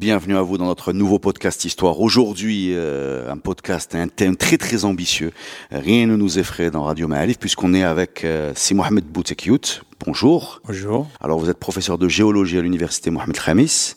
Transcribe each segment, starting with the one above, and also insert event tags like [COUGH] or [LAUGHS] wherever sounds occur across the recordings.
Bienvenue à vous dans notre nouveau podcast Histoire. Aujourd'hui, euh, un podcast, un thème très très ambitieux. Rien ne nous effraie dans Radio Ma'alif puisqu'on est avec euh, Si Mohamed Boutekiout. Bonjour. Bonjour. Alors vous êtes professeur de géologie à l'université Mohamed Khamis.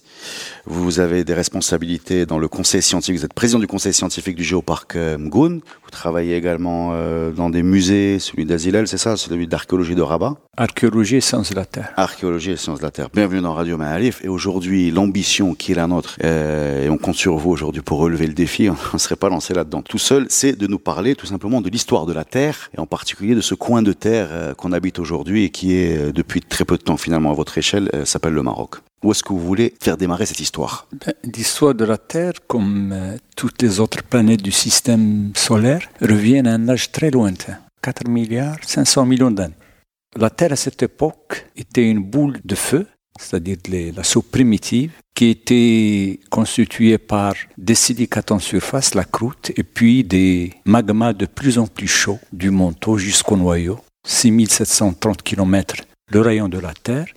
Vous avez des responsabilités dans le conseil scientifique. Vous êtes président du conseil scientifique du géoparc euh, Mgoun. Vous travaillez également euh, dans des musées, celui d'Azilel, c'est ça, celui d'archéologie de Rabat? Archéologie et sciences de la Terre. Archéologie et sciences de la Terre. Bienvenue dans Radio Ma'alif. Et aujourd'hui, l'ambition qui est la nôtre, euh, et on compte sur vous aujourd'hui pour relever le défi, [LAUGHS] on ne serait pas lancé là-dedans tout seul, c'est de nous parler tout simplement de l'histoire de la Terre, et en particulier de ce coin de terre qu'on habite aujourd'hui et qui est euh, depuis très peu de temps finalement à votre échelle, euh, s'appelle le Maroc. Où est-ce que vous voulez faire démarrer cette histoire? Ben, L'histoire de la Terre, comme euh, toutes les autres planètes du système solaire, revient à un âge très lointain, 4 milliards 500 millions d'années. La Terre à cette époque était une boule de feu, c'est-à-dire la soupe primitive, qui était constituée par des silicates en surface, la croûte, et puis des magmas de plus en plus chauds du manteau jusqu'au noyau, 6730 km le rayon de la Terre.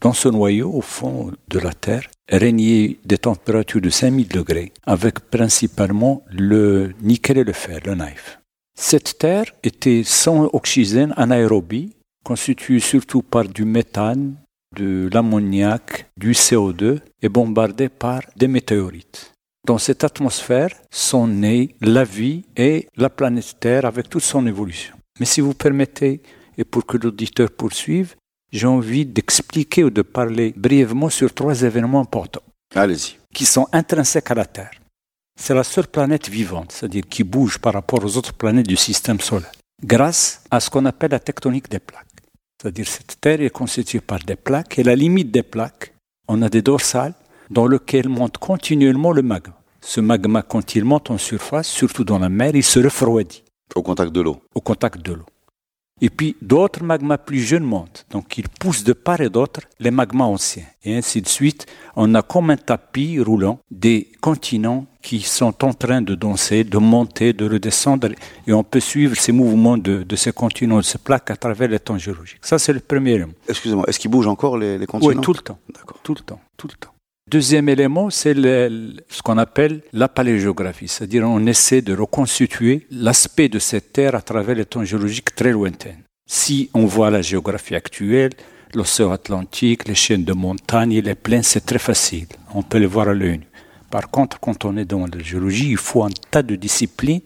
Dans ce noyau, au fond de la Terre, régnaient des températures de 5000 degrés, avec principalement le nickel et le fer, le knife. Cette Terre était sans oxygène anaérobie, constituée surtout par du méthane, de l'ammoniac, du CO2 et bombardée par des météorites. Dans cette atmosphère sont nées la vie et la planète Terre avec toute son évolution. Mais si vous permettez, et pour que l'auditeur poursuive, j'ai envie d'expliquer ou de parler brièvement sur trois événements importants Allez-y. qui sont intrinsèques à la Terre. C'est la seule planète vivante, c'est-à-dire qui bouge par rapport aux autres planètes du système solaire, grâce à ce qu'on appelle la tectonique des plaques. C'est-à-dire cette Terre est constituée par des plaques, et la limite des plaques, on a des dorsales dans lesquelles monte continuellement le magma. Ce magma, quand il monte en surface, surtout dans la mer, il se refroidit Au contact de l'eau. au contact de l'eau. Et puis d'autres magmas plus jeunes montent. Donc ils poussent de part et d'autre les magmas anciens. Et ainsi de suite, on a comme un tapis roulant des continents qui sont en train de danser, de monter, de redescendre. Et on peut suivre ces mouvements de, de ces continents, de ces plaques à travers les temps géologiques. Ça, c'est le premier élément. Excusez-moi, est-ce qu'ils bougent encore les, les continents? Oui, tout le temps. D'accord. Tout le temps, tout le temps. Deuxième élément, c'est ce qu'on appelle la paléogéographie, c'est-à-dire on essaie de reconstituer l'aspect de cette Terre à travers les temps géologiques très lointains. Si on voit la géographie actuelle, l'océan Atlantique, les chaînes de montagnes les plaines, c'est très facile. On peut les voir à l'œil nu. Par contre, quand on est dans la géologie, il faut un tas de disciplines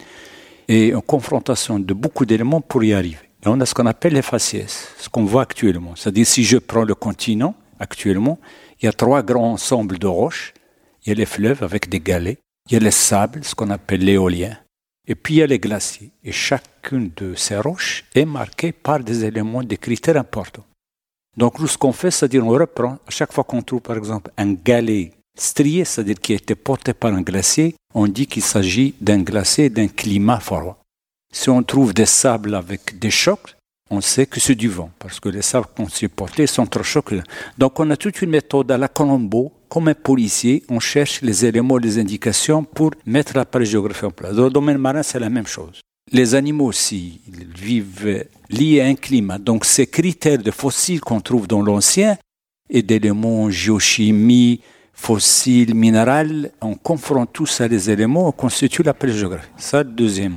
et une confrontation de beaucoup d'éléments pour y arriver. On a ce qu'on appelle les faciès, ce qu'on voit actuellement. C'est-à-dire, si je prends le continent, actuellement, il y a trois grands ensembles de roches. Il y a les fleuves avec des galets, il y a les sables, ce qu'on appelle l'éolien, et puis il y a les glaciers. Et chacune de ces roches est marquée par des éléments, des critères importants. Donc, nous, ce qu'on fait, c'est-à-dire, on reprend, à chaque fois qu'on trouve, par exemple, un galet strié, c'est-à-dire qui a été porté par un glacier, on dit qu'il s'agit d'un glacier d'un climat froid. Si on trouve des sables avec des chocs, on sait que c'est du vent, parce que les sables qu'on trop chocs. Donc on a toute une méthode à la Colombo, comme un policier, on cherche les éléments, les indications pour mettre la paléogéographie en place. Dans le domaine marin, c'est la même chose. Les animaux aussi, ils vivent liés à un climat. Donc ces critères de fossiles qu'on trouve dans l'ancien et d'éléments géochimie, fossiles, minérales, on confronte tout ça les éléments, on constitue la paléogéographie. Ça, deuxième.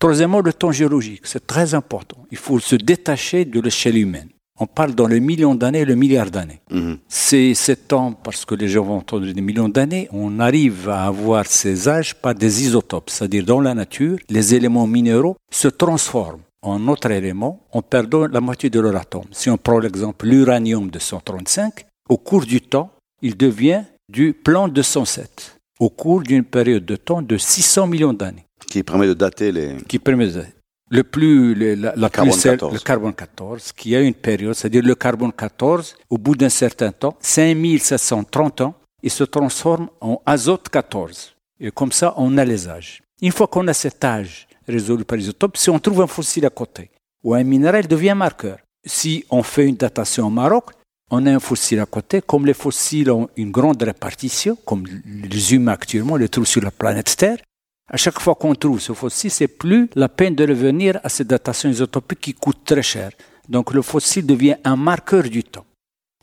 Troisièmement, le temps géologique, c'est très important. Il faut se détacher de l'échelle humaine. On parle dans le million d'années et le milliard d'années. Mhm. C'est ce temps, parce que les gens vont entendre des millions d'années, on arrive à avoir ces âges par des isotopes, c'est-à-dire dans la nature, les éléments minéraux se transforment en autres éléments en perdant la moitié de leur atome. Si on prend l'exemple l'uranium 235, au cours du temps, il devient du plan 207, au cours d'une période de temps de 600 millions d'années Qui permet de dater les. qui permet de- le plus le, la, la Carbone plus celle- 14. le carbone 14 qui a une période c'est-à-dire le carbone 14 au bout d'un certain temps 5730 ans il se transforme en azote 14. Et comme ça, on a les âges. Une fois qu'on a cet âge résolu par isotope, si on trouve un fossile à côté ou un minéral, il devient marqueur. Si on fait une datation au Maroc, on a un fossile à côté. Comme les fossiles ont une grande répartition, comme les humains actuellement, on les trouve sur la planète Terre, à chaque fois qu'on trouve ce fossile, c'est plus la peine de revenir à cette datation isotopique qui coûte très cher. Donc le fossile devient un marqueur du temps.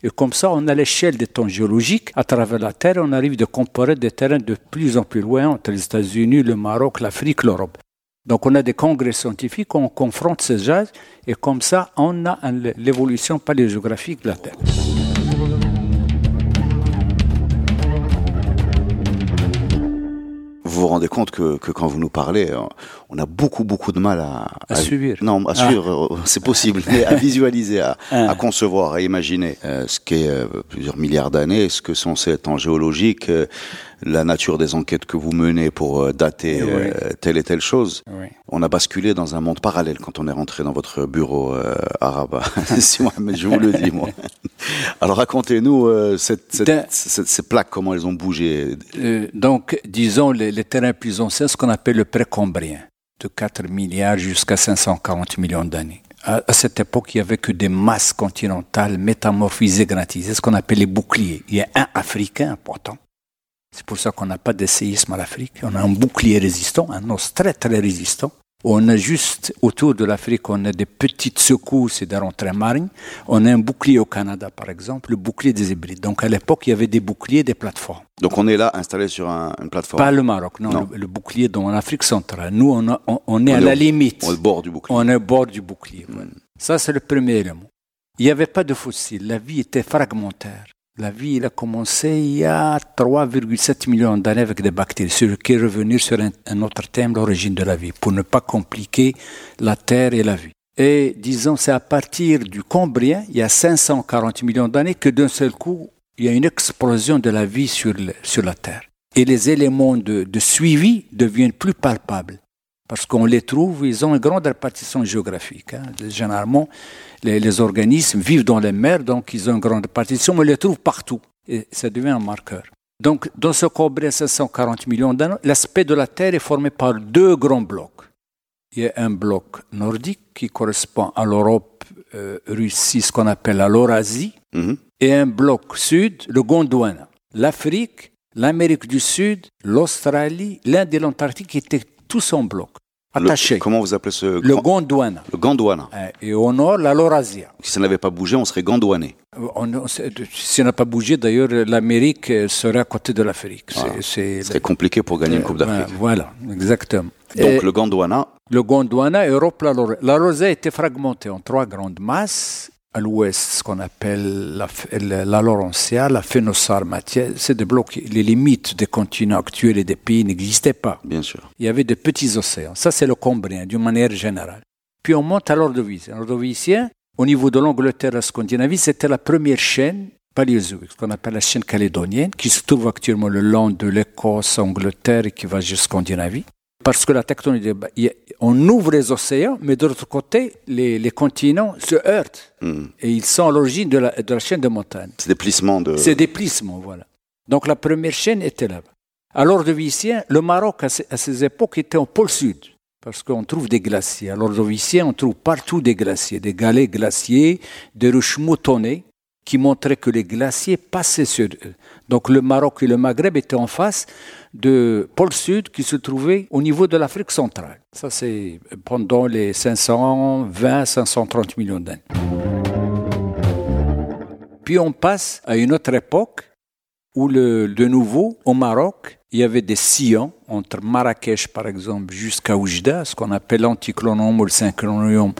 Et comme ça, on a l'échelle des temps géologiques. À travers la Terre, on arrive de comparer des terrains de plus en plus loin entre les États-Unis, le Maroc, l'Afrique, l'Europe. Donc on a des congrès scientifiques, on confronte ces âges, et comme ça, on a l'évolution paléogéographique de la Terre. Vous vous rendez compte que, que, quand vous nous parlez, euh, on a beaucoup, beaucoup de mal à... À, suivre. Non, à suivre, ah. c'est possible, mais à visualiser, à, ah. à, concevoir, à imaginer euh, ce qu'est euh, plusieurs milliards d'années, ce que sont ces temps géologiques, la nature des enquêtes que vous menez pour euh, dater euh, telle et telle chose. On a basculé dans un monde parallèle quand on est rentré dans votre bureau euh, arabe. [LAUGHS] si mais je vous le dis moi. [LAUGHS] Alors racontez-nous cette, cette, ces plaques, comment elles ont bougé. donc, disons les, les, terrains plus anciens, ce qu'on appelle le précambrien, de 4 milliards jusqu'à 540 millions d'années. À, cette époque, il n'y avait que des masses continentales métamorphisées, granitisées, ce qu'on appelle les boucliers. Il y a un Africain important c'est pour ça qu'on n'a pas de séisme à l'Afrique. On a un bouclier résistant, un os très très résistant. On a juste autour de l'Afrique, on a des petites secousses et des rentrées marines. On a un bouclier au Canada, par exemple, le bouclier des hybrides. Donc à l'époque, il y avait des boucliers, des plateformes. Donc on est là installé sur une plateforme Pas le Maroc, non, Le, bouclier dans l'Afrique centrale. Nous, on, est à la limite. On est au bord du bouclier. On est au bord du bouclier. Hmm. Ça, c'est le premier élément. Il n'y avait pas de fossiles. La vie était fragmentaire. La vie a commencé il y a 3,7 millions d'années avec des bactéries, ce qui est revenu sur un, autre thème, l'origine de la vie, pour ne pas compliquer la Terre et la vie. Et disons, c'est à partir du Cambrien, il y a 540 millions d'années, que d'un seul coup, il y a une explosion de la vie sur, la Terre. Et les éléments de suivi deviennent plus palpables parce qu'on les trouve, ils ont une grande répartition géographique. Hein. Généralement, les, organismes vivent dans les mers, donc ils ont une grande répartition, mais on les trouve partout. Et ça devient un marqueur. Donc, dans ce Cobré 540 millions d'années, l'aspect de la Terre est formé par deux grands blocs. Il y a un bloc nordique qui correspond à l'Europe, euh, Russie, ce qu'on appelle l'Eurasie, mm-hmm. et un bloc sud, le Gondwana. L'Afrique, l'Amérique du Sud, l'Australie, l'Inde et l'Antarctique étaient tous en bloc. Attaché. comment vous appelez ce Le Gondwana. Le Gondwana. Eh, et au nord, la Laurasia. Si ça n'avait pas bougé, on serait gondouané. Euh, si ça n'a pas bougé, d'ailleurs, l'Amérique serait à côté de l'Afrique. C'est compliqué pour gagner une Coupe d'Afrique. Voilà, exactement. Donc le Gondwana. Le Gondwana, Europe, la Laurasia. La Laurasia était fragmentée en trois grandes masses à l'ouest, ce qu'on appelle la, la, Laurentia, la Phénosarmatia, c'est des blocs, les limites des continents actuels et des pays n'existaient pas. Bien sûr. Il y avait de petits océans. Ça, c'est le Cambrien, d'une manière générale. Puis on monte à l'Ordovicien. L'Ordovicien, au niveau de l'Angleterre et la Scandinavie, c'était la première chaîne paléozoïque, ce qu'on appelle la chaîne calédonienne, qui se trouve actuellement le long de l'Écosse, Angleterre et qui va jusqu'à Scandinavie parce que la tectonique, on ouvre les océans, mais de l'autre côté, les, continents se heurtent. Hmm. Et ils sont à l'origine de la, chaîne de montagne. C'est des plissements de... C'est des plissements, voilà. Donc la première chaîne était là-bas. Alors de Vicien, le Maroc, à ces, époques, était au pôle sud, parce qu'on trouve des glaciers. Alors de Vicien, on trouve partout des glaciers, des galets glaciers, des roches moutonnées, qui montraient que les glaciers passaient sur eux. Donc le Maroc et le Maghreb étaient en face de pôle sud qui se trouvait au niveau de l'Afrique centrale. Ça, c'est pendant les 520-530 millions d'années. Puis on passe à une autre époque où, de nouveau, au Maroc, il y avait des sillons entre Marrakech, par exemple, jusqu'à Oujda, ce qu'on appelle l'anticlonium ou le synchronium.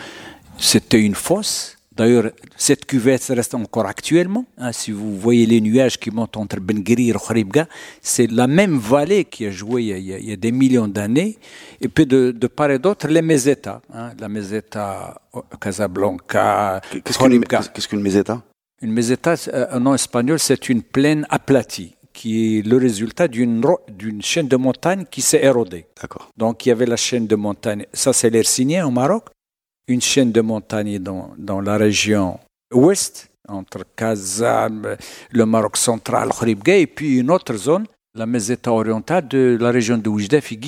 C'était une fosse D'ailleurs, cette cuvette reste encore actuellement. Hein, si vous voyez les nuages qui montent entre Ben et Kharibga, c'est la même vallée qui a joué il y a, des millions d'années. Et puis de, part et d'autre, les meseta. Hein, la meseta Casablanca, Qu'est-ce qu'une meseta Une meseta, en nom espagnol, c'est une plaine aplatie qui est le résultat d'une chaîne de montagne qui s'est érodée. D'accord. Donc il y avait la chaîne de montagne, ça c'est l'Hercinien au Maroc, une chaîne de montagnes dans, dans la région ouest, entre Kazan, le Maroc central, Khribga, et puis une autre zone, la Meseta orientale de la région de Oujdef et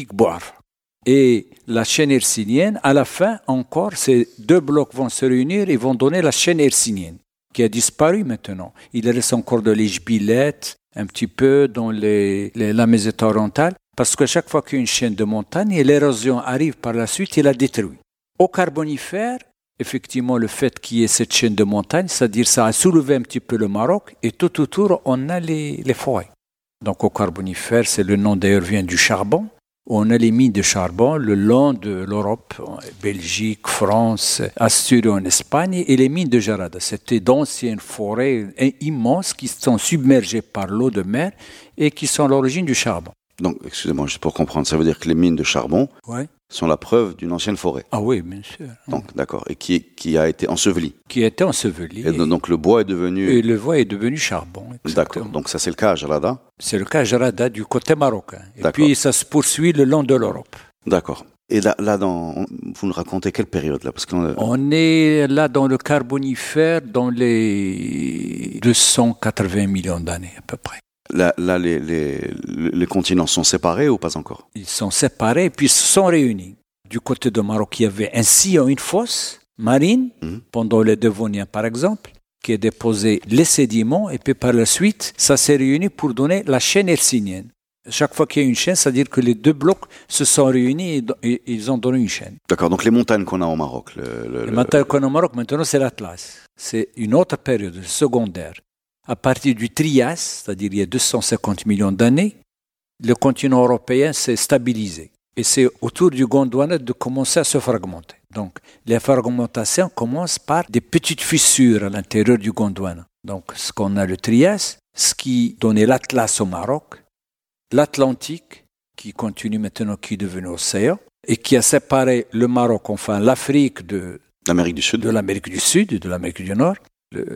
Et la chaîne hercinienne, à la fin, encore, ces deux blocs vont se réunir et vont donner la chaîne hercinienne, qui a disparu maintenant. Il reste encore de l'Ijbilet, un petit peu dans les, la Meseta orientale, parce que chaque fois qu'une chaîne de montagne, l'érosion arrive par la suite et la détruit. Au Carbonifère, effectivement, le fait qu'il y ait cette chaîne de montagne, c'est-à-dire ça a soulevé un petit peu le Maroc, et tout autour, on a les, les forêts. Donc au Carbonifère, c'est le nom d'ailleurs vient du charbon. On a les mines de charbon le long de l'Europe, Belgique, France, Asturie en Espagne, et les mines de Jarada. C'était d'anciennes forêts immenses qui sont submergées par l'eau de mer et qui sont à l'origine du charbon. Donc, excusez-moi, juste pour comprendre, ça veut dire que les mines de charbon sont la preuve d'une ancienne forêt. Ah oui, bien sûr. Donc, d'accord. Et qui, qui a été ensevelie. Qui a été ensevelie. Et, donc, le bois est devenu. Et le bois est devenu charbon. D'accord. Donc, ça, c'est le cas à Jarada C'est le cas à Jarada du côté marocain. Et puis, ça se poursuit le long de l'Europe. D'accord. Et là, là dans, vous nous racontez quelle période là? Parce qu'on On est là dans le Carbonifère dans les 280 millions d'années à peu près. Là, les, les, continents sont séparés ou pas encore? Ils sont séparés puis se sont réunis. Du côté de Maroc, il y avait un sillon, une fosse marine, mhm. pendant les Devoniens par exemple, qui a déposé les sédiments et puis par la suite, ça s'est réuni pour donner la chaîne hercinienne. Chaque fois qu'il y a une chaîne, c'est-à-dire que les deux blocs se sont réunis et, ils ont donné une chaîne. D'accord, donc les montagnes qu'on a au Maroc. les montagnes qu'on a au Maroc, maintenant, c'est l'Atlas. C'est une autre période secondaire à partir du Trias, c'est-à-dire il y a 250 millions d'années, le continent européen s'est stabilisé. Et c'est autour du Gondwana de commencer à se fragmenter. Donc, les fragmentations commencent par des petites fissures à l'intérieur du Gondwana. Donc, ce qu'on a le Trias, ce qui donnait l'Atlas au Maroc, l'Atlantique, qui continue maintenant, qui est devenu océan, et qui a séparé le Maroc, enfin l'Afrique de l'Amérique du Sud, de l'Amérique du Sud et de l'Amérique du Nord,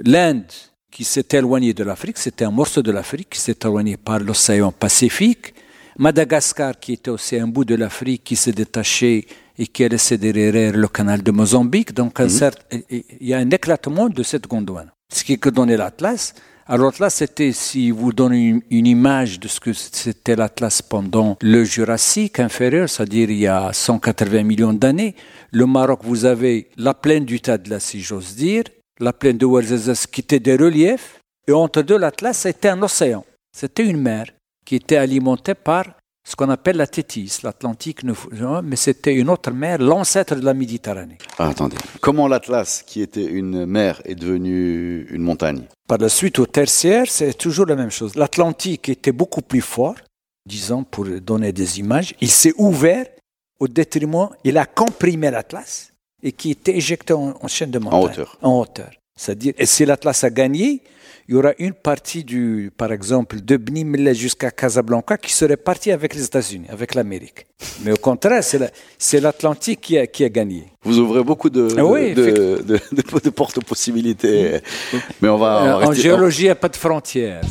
l'Inde qui s'est éloigné de l'Afrique, c'était un morceau de l'Afrique qui s'est éloigné par l'océan Pacifique. Madagascar, qui était aussi un bout de l'Afrique, qui s'est détaché et qui a laissé derrière le canal de Mozambique. Donc, mhm. il y a un éclatement de cette Gondwana. Ce qui que donné l'Atlas. Alors l'Atlas, c'était, si vous donnez une, image de ce que c'était l'Atlas pendant le Jurassique inférieur, c'est-à-dire il y a 180 millions d'années, le Maroc, vous avez la plaine du Tadla, si j'ose dire, la plaine de Ouarzazaz qui était des reliefs, et entre deux, l'Atlas, c'était un océan. C'était une mer qui était alimentée par ce qu'on appelle la Tétis, l'Atlantique, mais c'était une autre mer, l'ancêtre de la Méditerranée. Ah, attendez, comment l'Atlas, qui était une mer, est devenu une montagne? Par la suite, au tertiaire, c'est toujours la même chose. L'Atlantique était beaucoup plus fort, disons, pour donner des images. Il s'est ouvert au détriment, il a comprimé l'Atlas, et qui était éjecté en, chaîne de montagne. En hauteur. En hauteur. C'est-à-dire, et si l'Atlas a gagné, il y aura une partie du, par exemple, de Bni jusqu'à Casablanca qui serait partie avec les États-Unis, avec l'Amérique. Mais au contraire, c'est l'Atlantique qui a, qui a gagné. Vous ouvrez beaucoup de, ah de, de, de, portes possibilités. Mais on va. en géologie, il n'y a pas de frontières.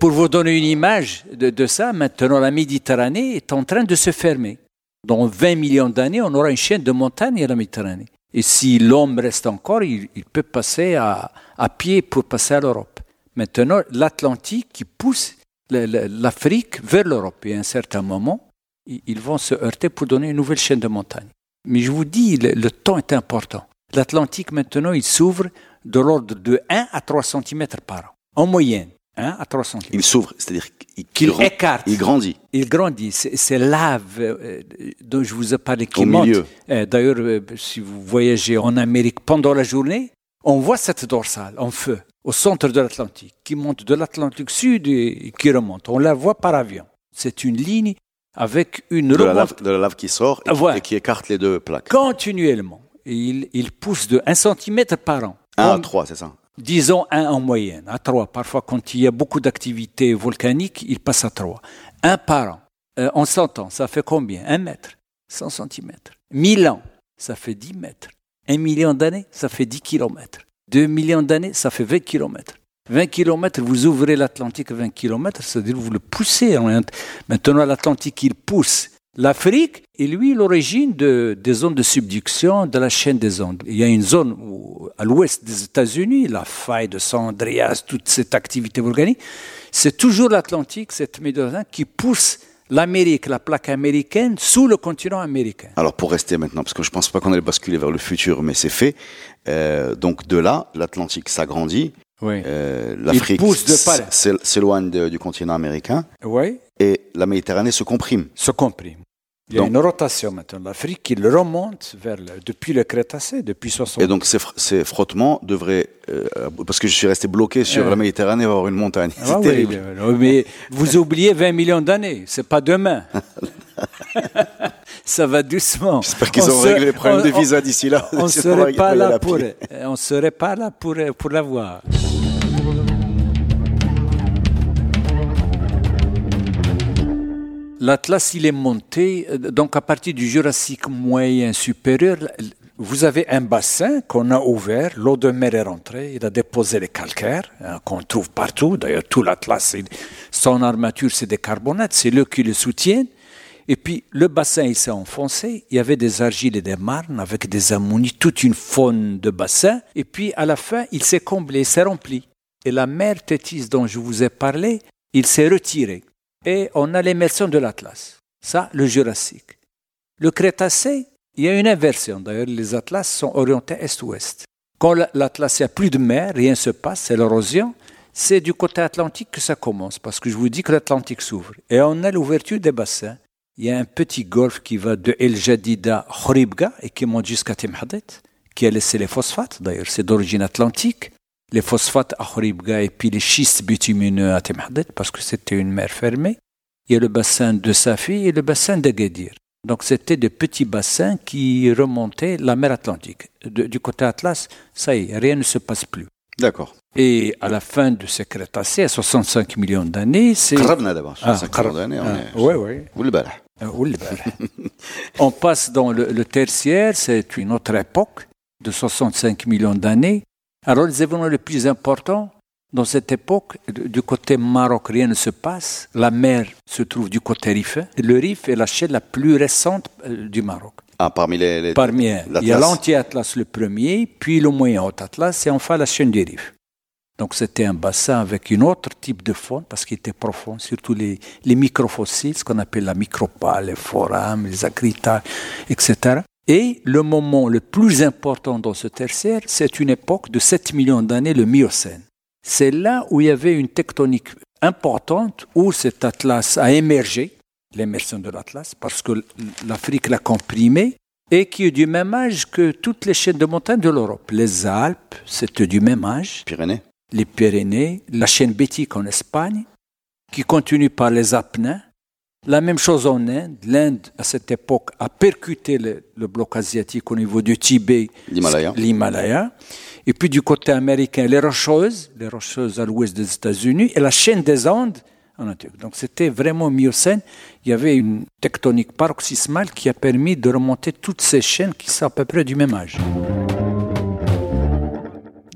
Pour vous donner une image de ça, maintenant la Méditerranée est en train de se fermer dans 20 millions d'années, on aura une chaîne de montagnes à la Méditerranée. Et si l'homme reste encore, il, peut passer à, pied pour passer à l'Europe. Maintenant, l'Atlantique qui pousse l'Afrique vers l'Europe. Et à un certain moment, ils vont se heurter pour donner une nouvelle chaîne de montagnes. Mais je vous dis, le, temps est important. L'Atlantique, maintenant, il s'ouvre de l'ordre de 1 à 3 cm par an, en moyenne. 1 à 3 cm. Il s'ouvre, c'est-à-dire qu'il écarte. Il grandit. Il grandit. C'est lave euh, dont je vous ai parlé qui Au monte. Milieu. Euh, d'ailleurs, euh, si vous voyagez en Amérique pendant la journée, on voit cette dorsale en feu au centre de l'Atlantique qui monte de l'Atlantique Sud et qui remonte. On la voit par avion. C'est une ligne avec une de la, lave, de la lave qui sort et, qui, écarte les deux plaques. Continuellement. il, il pousse de 1 cm par an. 1 à 3, c'est ça disons un en moyenne, à trois. Parfois, quand il y a beaucoup d'activités volcaniques, il passe à trois. Un par an. Euh, en 100 ans, ça fait combien? Un mètre, 100 centimètres. Mille ans, ça fait 10 mètres. Un million d'années, ça fait 10 kilomètres. Deux millions d'années, ça fait 20 kilomètres. 20 kilomètres, vous ouvrez l'Atlantique 20 kilomètres, c'est-à-dire vous le poussez. Maintenant, l'Atlantique, il pousse L'Afrique est lui l'origine de, des zones de subduction de la chaîne des ondes. Il y a une zone où, à l'ouest des États-Unis, la faille de San Andreas, toute cette activité volcanique, c'est toujours l'Atlantique, cette Méditerranée, qui pousse l'Amérique, la plaque américaine, sous le continent américain. Alors pour rester maintenant, parce que je pense pas qu'on allait basculer vers le futur, mais c'est fait. Euh, donc de là, l'Atlantique s'agrandit. Oui. Euh, L'Afrique s'éloigne du continent américain Oui, et la Méditerranée se comprime. se comprime. Il y a Donc- une rotation maintenant. L'Afrique qui le remonte vers le- depuis le Crétacé, depuis 60 Et donc ces, fr- ces frottements devraient, euh, parce que je suis resté bloqué sur Euh. la Méditerranée, il va y avoir une montagne. Ah [LAUGHS] C'est oui, terrible. oui, mais vous oubliez 20 millions d'années, c'est pas demain. [LAUGHS] Ça va doucement. J'espère qu'ils On ont se- réglé les problèmes on- de visa d'ici là. On ne serait pas là pour, pied. on serait pas là pour, pour l'avoir. L'Atlas, il est monté, euh, donc à partir du Jurassique moyen supérieur, vous avez un bassin qu'on a ouvert, l'eau de mer est rentrée, il a déposé les calcaires, hein, qu'on trouve partout, d'ailleurs tout l'Atlas, son armature c'est des carbonates, c'est eux qui le soutiennent. Et puis le bassin il s'est enfoncé, il y avait des argiles et des marnes avec des ammonies, toute une faune de bassin. Et puis à la fin, il s'est comblé, il s'est rempli. Et la mer Tétis dont je vous ai parlé, il s'est retiré. Et on a l'immersion de l'Atlas. Ça, le Jurassique. Le Crétacé, il y a une inversion. D'ailleurs, les Atlas sont orientés est-ouest. Quand la- l'Atlas, il a plus de mer, rien ne se passe, c'est l'érosion. C'est du côté atlantique que ça commence, parce que je vous dis que l'Atlantique s'ouvre. Et on a l'ouverture des bassins. Il y a un petit golfe qui va de El Jadida Khoribga et qui monte jusqu'à Timhadet, qui a laissé les phosphates. D'ailleurs, c'est d'origine atlantique les phosphates à Khoribga et puis les schistes bitumineux à Temhadet parce que c'était une mer fermée. Il y a le bassin de Safi et le bassin d'Agadir. Donc c'était des petits bassins qui remontaient la mer Atlantique. Du côté Atlas, ça y est, rien ne se passe plus. D'accord. Et à la fin de ce Crétacé, à 65 millions d'années, c'est... Ah, ah, ah, [LAUGHS] on passe dans le tertiaire, c'est une autre époque de 65 millions d'années. Alors les événements les plus importants dans cette époque, du côté Maroc, rien ne se passe. La mer se trouve du côté Rif. Le Rif est la chaîne la plus récente euh, du Maroc. Ah, parmi les. les- Parmi il y a l'anti-Atlas le premier, puis le moyen haut Atlas et enfin la chaîne du Rif. Donc c'était un bassin avec un autre type de faune parce qu'il était profond, surtout les, les microfossiles, ce qu'on appelle la micropale, les forams, les acritas, etc. Et le moment le plus important dans ce tertiaire, c'est une époque de 7 millions d'années, le Miocène. C'est là où il y avait une tectonique importante, où cet atlas a émergé, l'immersion de l'atlas, parce que l'Afrique l'a comprimé, et qui est du même âge que toutes les chaînes de montagnes de l'Europe. Les Alpes, c'était du même âge Pyrénées. les Pyrénées, la chaîne bétique en Espagne, qui continue par les Apennins. La même chose en Inde. L'Inde, à cette époque, a percuté le, le bloc asiatique au niveau du Tibet, L'Himalaya. Et puis du côté américain, les Rocheuses, les Rocheuses à l'ouest des États-Unis, et la chaîne des Andes en. Donc c'était vraiment Miocène. Il y avait une tectonique paroxysmale qui a permis de remonter toutes ces chaînes qui sont à peu près du même âge.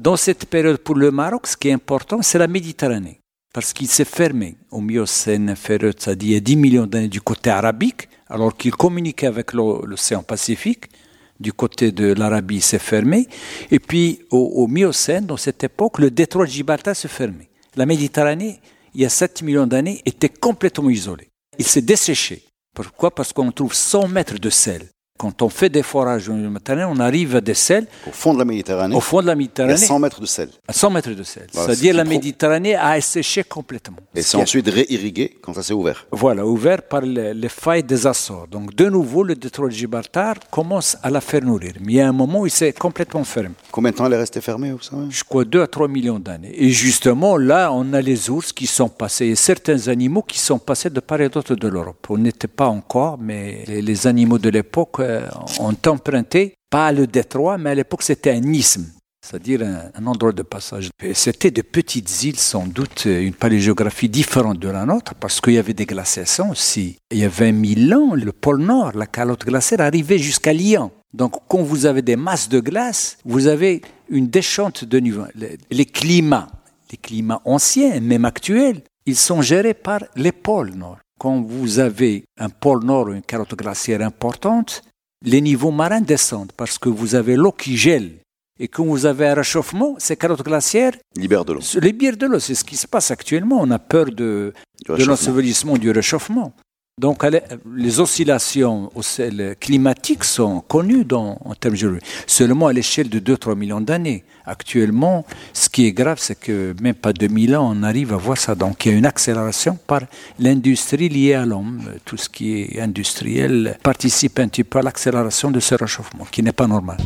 Dans cette période pour le Maroc, ce qui est important, c'est la Méditerranée. Parce qu'il s'est fermé au Miocène inférieur, c'est-à-dire il y a 10 millions d'années du côté arabique, alors qu'il communiquait avec l'o- l'océan Pacifique. Du côté de l'Arabie, il s'est fermé. Et puis, au, au Miocène, dans cette époque, le détroit de Gibraltar se fermait. La Méditerranée, il y a 7 millions d'années, était complètement isolée. Il s'est desséché. Pourquoi? Parce qu'on trouve 100 mètres de sel. Quand on fait des forages au Méditerranée, on arrive à des sels Au fond de la Méditerranée. au fond de la Méditerranée. 100 mètres de sel. À 100 mètres de sel. Voilà, C'est-à-dire ce la Méditerranée a asséché complètement. Et Ce c'est ensuite réirrigué quand ça s'est ouvert. Voilà, ouvert par les, les failles des Açores. Donc, de nouveau, le détroit de Gibraltar commence à la faire nourrir. Mais il y a un moment où il s'est complètement fermé. Combien de temps elle est restée fermée, vous savez? Je crois 2 à 3 millions d'années. Et justement, là, on a les ours qui sont passés, et certains animaux qui sont passés de part et d'autre de l'Europe. On n'était pas encore, mais les, les animaux de l'époque euh, ont emprunté, pas le détroit, mais à l'époque, c'était un isthme. C'est-à-dire un, endroit de passage. C'était de petites îles, sans doute, euh, une paléogéographie différente de la nôtre, parce qu'il y avait des glaciations aussi. Il y a 20 000 ans, le pôle Nord, la calotte glaciaire, arrivait jusqu'à Lyon. Donc, quand vous avez des masses de glace, vous avez une déchante de niveau. Les, les climats, les climats anciens, même actuels, ils sont gérés par les pôles Nord. quand vous avez un pôle nord ou une calotte glaciaire importante, les niveaux marins descendent parce que vous avez l'eau qui gèle. Et quand vous avez un réchauffement, ces calottes glaciaires libèrent de l'eau. Libèrent de l'eau. C'est ce qui se passe actuellement. On a peur de, de l'ensevelissement du réchauffement. Donc les oscillations climatiques sont connues dans, en termes géologiques, seulement à l'échelle de 2-3 millions d'années. Actuellement, ce qui est grave, c'est que même pas 2000 ans, on arrive à voir ça. Donc il y a une accélération par l'industrie liée à l'homme. Tout ce qui est industriel participe un petit peu à l'accélération de ce réchauffement, qui n'est pas normal.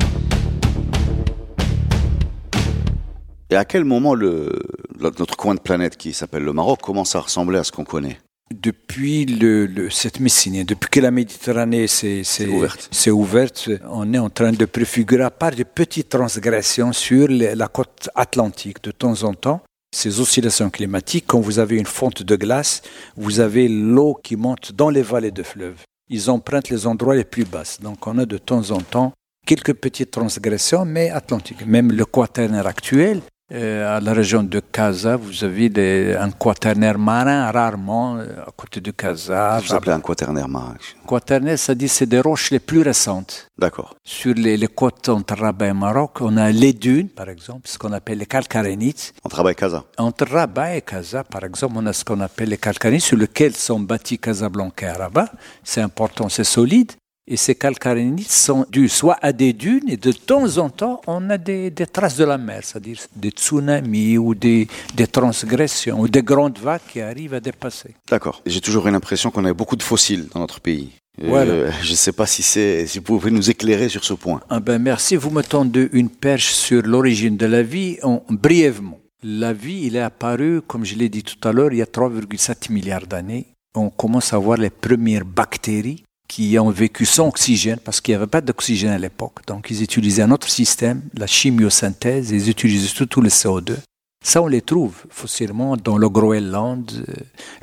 Et à quel moment le, notre coin de planète qui s'appelle le Maroc commence à ressembler à ce qu'on connaît? Depuis le, cette Messinée, depuis que la Méditerranée s'est ouverte. ouverte. on est en train de préfigurer à part de petites transgressions sur la côte atlantique de temps en temps. Ces oscillations climatiques, quand vous avez une fonte de glace, vous avez l'eau qui monte dans les vallées de fleuves. Ils empruntent les endroits les plus basses. Donc on a de temps en temps quelques petites transgressions, mais atlantiques. Même le quaternaire actuel, à la région de Casa, vous avez un quaternaire marin rarement euh, à côté de Casa. Vous appelez un quaternaire marin Quaternaire, ça dit c'est des roches les plus récentes. D'accord. Sur les, côtes entre Rabat et Maroc, on a les dunes, par exemple, ce qu'on appelle les calcarénites. Entre Rabat et Casa Entre Rabat et Casa, par exemple, on a ce qu'on appelle les calcarénites, sur lesquels sont bâtis Casablanca et Rabat. C'est important, c'est solide. Et ces calcarénites sont dus soit à des dunes, et de temps en temps, on a des, traces de la mer, c'est-à-dire des tsunamis ou des, transgressions ou des grandes vagues qui arrivent à dépasser. D'accord. J'ai toujours eu l'impression qu'on avait beaucoup de fossiles dans notre pays. Euh, je ne sais pas si, c'est, si vous pouvez nous éclairer sur ce point. Ah ben merci, vous me tendez une perche sur l'origine de la vie en, brièvement. La vie, il est apparu, comme je l'ai dit tout à l'heure, il y a 3,7 milliards d'années. On commence à voir les premières bactéries qui ont vécu sans oxygène, parce qu'il n'y avait pas d'oxygène à l'époque. Donc ils utilisaient un autre système, la chimiosynthèse, ils utilisaient surtout le CO2. Ça, on les trouve fossilement dans le Groenland, euh,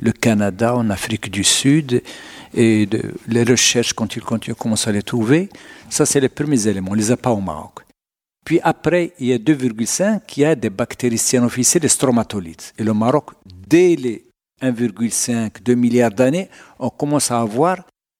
le Canada, en Afrique du Sud, et les recherches, quand ils continuent, commencent à les trouver. Ça, c'est les premiers éléments, on ne les a pas au Maroc. Puis après, il y a 2,5, il y a des bactéries cyanophycées, les stromatolites. Et le Maroc, dès les 1,5, 2 milliards d'années, on commence à avoir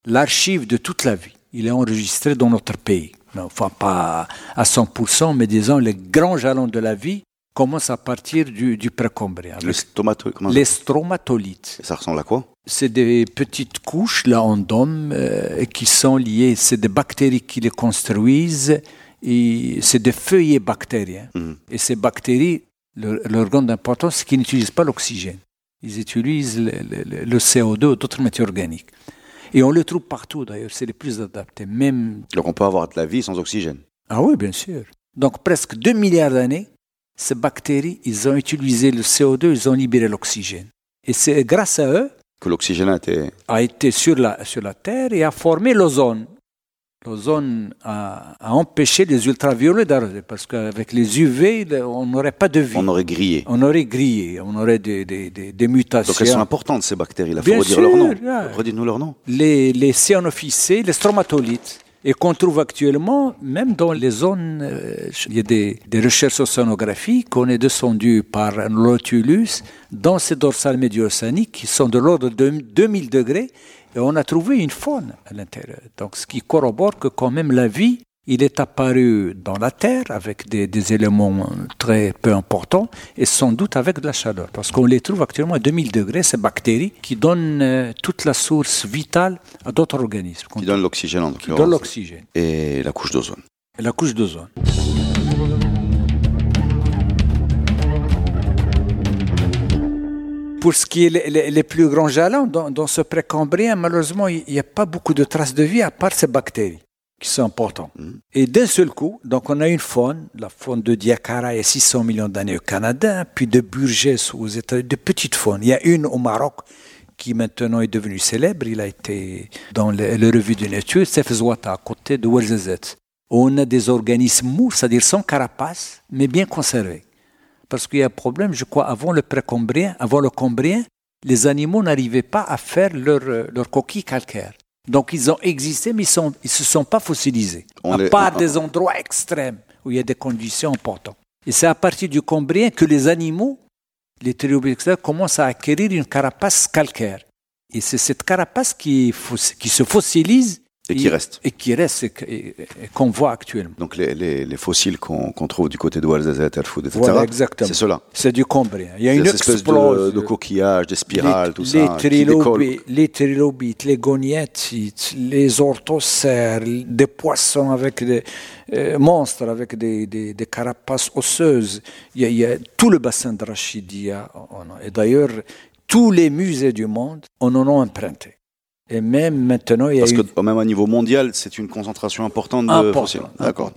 l'archive de toute la vie. Il est enregistré dans notre pays. Enfin, pas à 100%, mais disons, les grands jalons de la vie commencent à partir du, du précambrien. Les, stromatolites. ça ressemble à quoi C'est des petites couches, là, en dôme, euh, qui sont liées. C'est des bactéries qui les construisent. Et c'est des feuillets bactériens. Mhm. Et ces bactéries, leur, leur grande importance, c'est qu'ils n'utilisent pas l'oxygène. Ils utilisent le, le CO2 ou d'autres matières organiques. Et on le trouve partout d'ailleurs, c'est les plus adaptés. Même... Donc on peut avoir de la vie sans oxygène Ah oui, bien sûr. Donc presque 2 milliards d'années, ces bactéries, ils ont utilisé le CO2, ils ont libéré l'oxygène. Et c'est grâce à eux que l'oxygène a été... a été sur la, sur la Terre et a formé l'ozone. L'ozone a, empêché les ultraviolets d'arriver parce qu'avec les UV, on n'aurait pas de vie. On aurait grillé. On aurait grillé, on aurait des, des, des, mutations. Donc elles sont importantes ces bactéries, il faut redire leur nom. Redites-nous leur nom. Les, les cyanophycées, les stromatolites, et qu'on trouve actuellement même dans les zones, euh, il y a des, recherches océanographiques, on est descendu par un Nautilus dans ces dorsales médio-océaniques qui sont de l'ordre de 2000 degrés et on a trouvé une faune à l'intérieur. Donc, ce qui corrobore que quand même la vie, il est apparu dans la Terre avec des, éléments très peu importants et sans doute avec de la chaleur. Parce qu'on les trouve actuellement à 2000 degrés, ces bactéries qui donnent euh, toute la source vitale à d'autres organismes. Qui donnent l'oxygène en Qui donnent l'oxygène. Et la couche d'ozone. Et la couche d'ozone. Pour ce qui est les, plus grands jalons, dans, ce précambrien, malheureusement, il n'y a pas beaucoup de traces de vie à part ces bactéries qui sont importantes. Mm. Et d'un seul coup, donc on a une faune, la faune de Diakara a 600 millions d'années au Canada, puis de Burgess aux États-Unis, de petites faunes. Il y a une au Maroc qui maintenant est devenue célèbre. Il a été dans le, le revue de nature, Sefzouata, à côté de Ouarzazate. On a des organismes mous, c'est-à-dire sans carapace, mais bien conservés parce qu'il y a un problème, je crois, avant le précambrien, avant le cambrien, les animaux n'arrivaient pas à faire leur, euh, leur coquille calcaire. Donc ils ont existé, mais ils ne ils se sont pas fossilisés. à part des endroits extrêmes où il y a des conditions importantes. Et c'est à partir du cambrien que les animaux, les trilobixaires, commencent à acquérir une carapace calcaire. Et c'est cette carapace qui, qui se fossilise et qui reste. Et qui reste et, qu'on voit actuellement. Donc les, les, les fossiles qu'on trouve du côté de Ouarzazate, Alfoud, etc. Voilà, exactement. C'est cela. C'est du Cambrien. Il y a une espèce de, de, coquillages, des spirales, tout ça. Les trilobites, les goniatites, les orthocères, des poissons avec des euh, monstres, avec des, des, des, carapaces osseuses. Il y, a, il y a tout le bassin de Rachidia. Et d'ailleurs, tous les musées du monde en ont emprunté. Et même maintenant, il y a Parce que même à niveau mondial, c'est une concentration importante de fossiles. D'accord.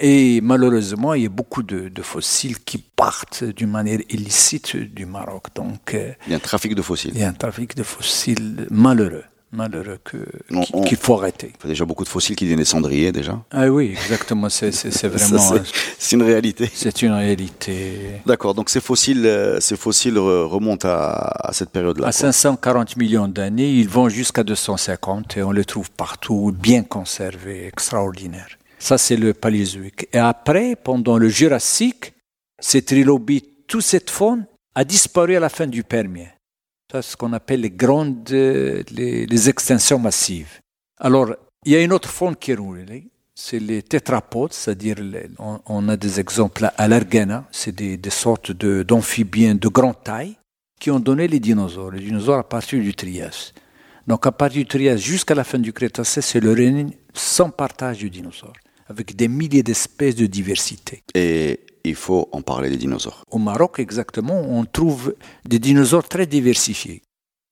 Et malheureusement, il y a beaucoup de, de fossiles qui partent d'une manière illicite du Maroc. Donc, euh, il y a un trafic de fossiles. Il y a un trafic de fossiles malheureux malheureux qu'il faut arrêter. Il y a déjà beaucoup de fossiles qui viennent des cendriers déjà. Ah oui, exactement. C'est [LAUGHS] vraiment. C'est une réalité. C'est une réalité. D'accord. Donc ces fossiles, euh, ces fossiles remontent à, cette période-là. À 540 millions d'années, ils vont jusqu'à 250 et on les trouve partout, bien conservés, extraordinaires. Ça, c'est le Paléozoïque. Et après, pendant le Jurassique, ces trilobites, toute cette faune a disparu à la fin du Permien. C'est ce qu'on appelle les grandes, les, extinctions massives. Alors, il y a une autre faune qui est c'est les tétrapodes, c'est-à-dire on, a des exemples à l'Argana, c'est des, sortes d'amphibiens de, grande taille qui ont donné les dinosaures, les dinosaures à partir du Trias. Donc à partir du Trias jusqu'à la fin du Crétacé, c'est le règne sans partage du dinosaure, avec des milliers d'espèces de diversité. Et il faut en parler des dinosaures. Au Maroc, exactement, on trouve des dinosaures très diversifiés.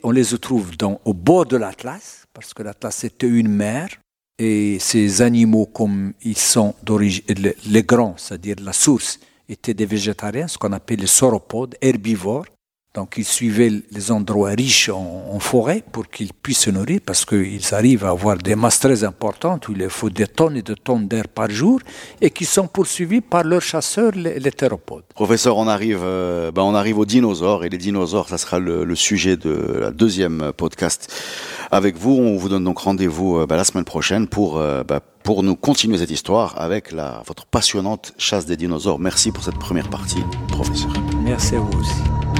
On les trouve au bord de l'Atlas, parce que l'Atlas était une mer, et ces animaux, comme ils sont d'origine, les grands, c'est-à-dire la source, étaient des végétariens, ce qu'on appelle les sauropodes, herbivores. Donc ils suivaient les endroits riches en, forêt pour qu'ils puissent se nourrir parce qu'ils arrivent à avoir des masses très importantes où il faut des tonnes et des tonnes d'air par jour et qui sont poursuivis par leurs chasseurs, les, théropodes. Professeur, on arrive, euh, ben on arrive aux dinosaures et les dinosaures, ça sera le, sujet de la deuxième podcast avec vous. On vous donne donc rendez-vous euh, ben, la semaine prochaine pour, euh, ben, pour nous continuer cette histoire avec la, votre passionnante chasse des dinosaures. Merci pour cette première partie, professeur. Merci à vous aussi.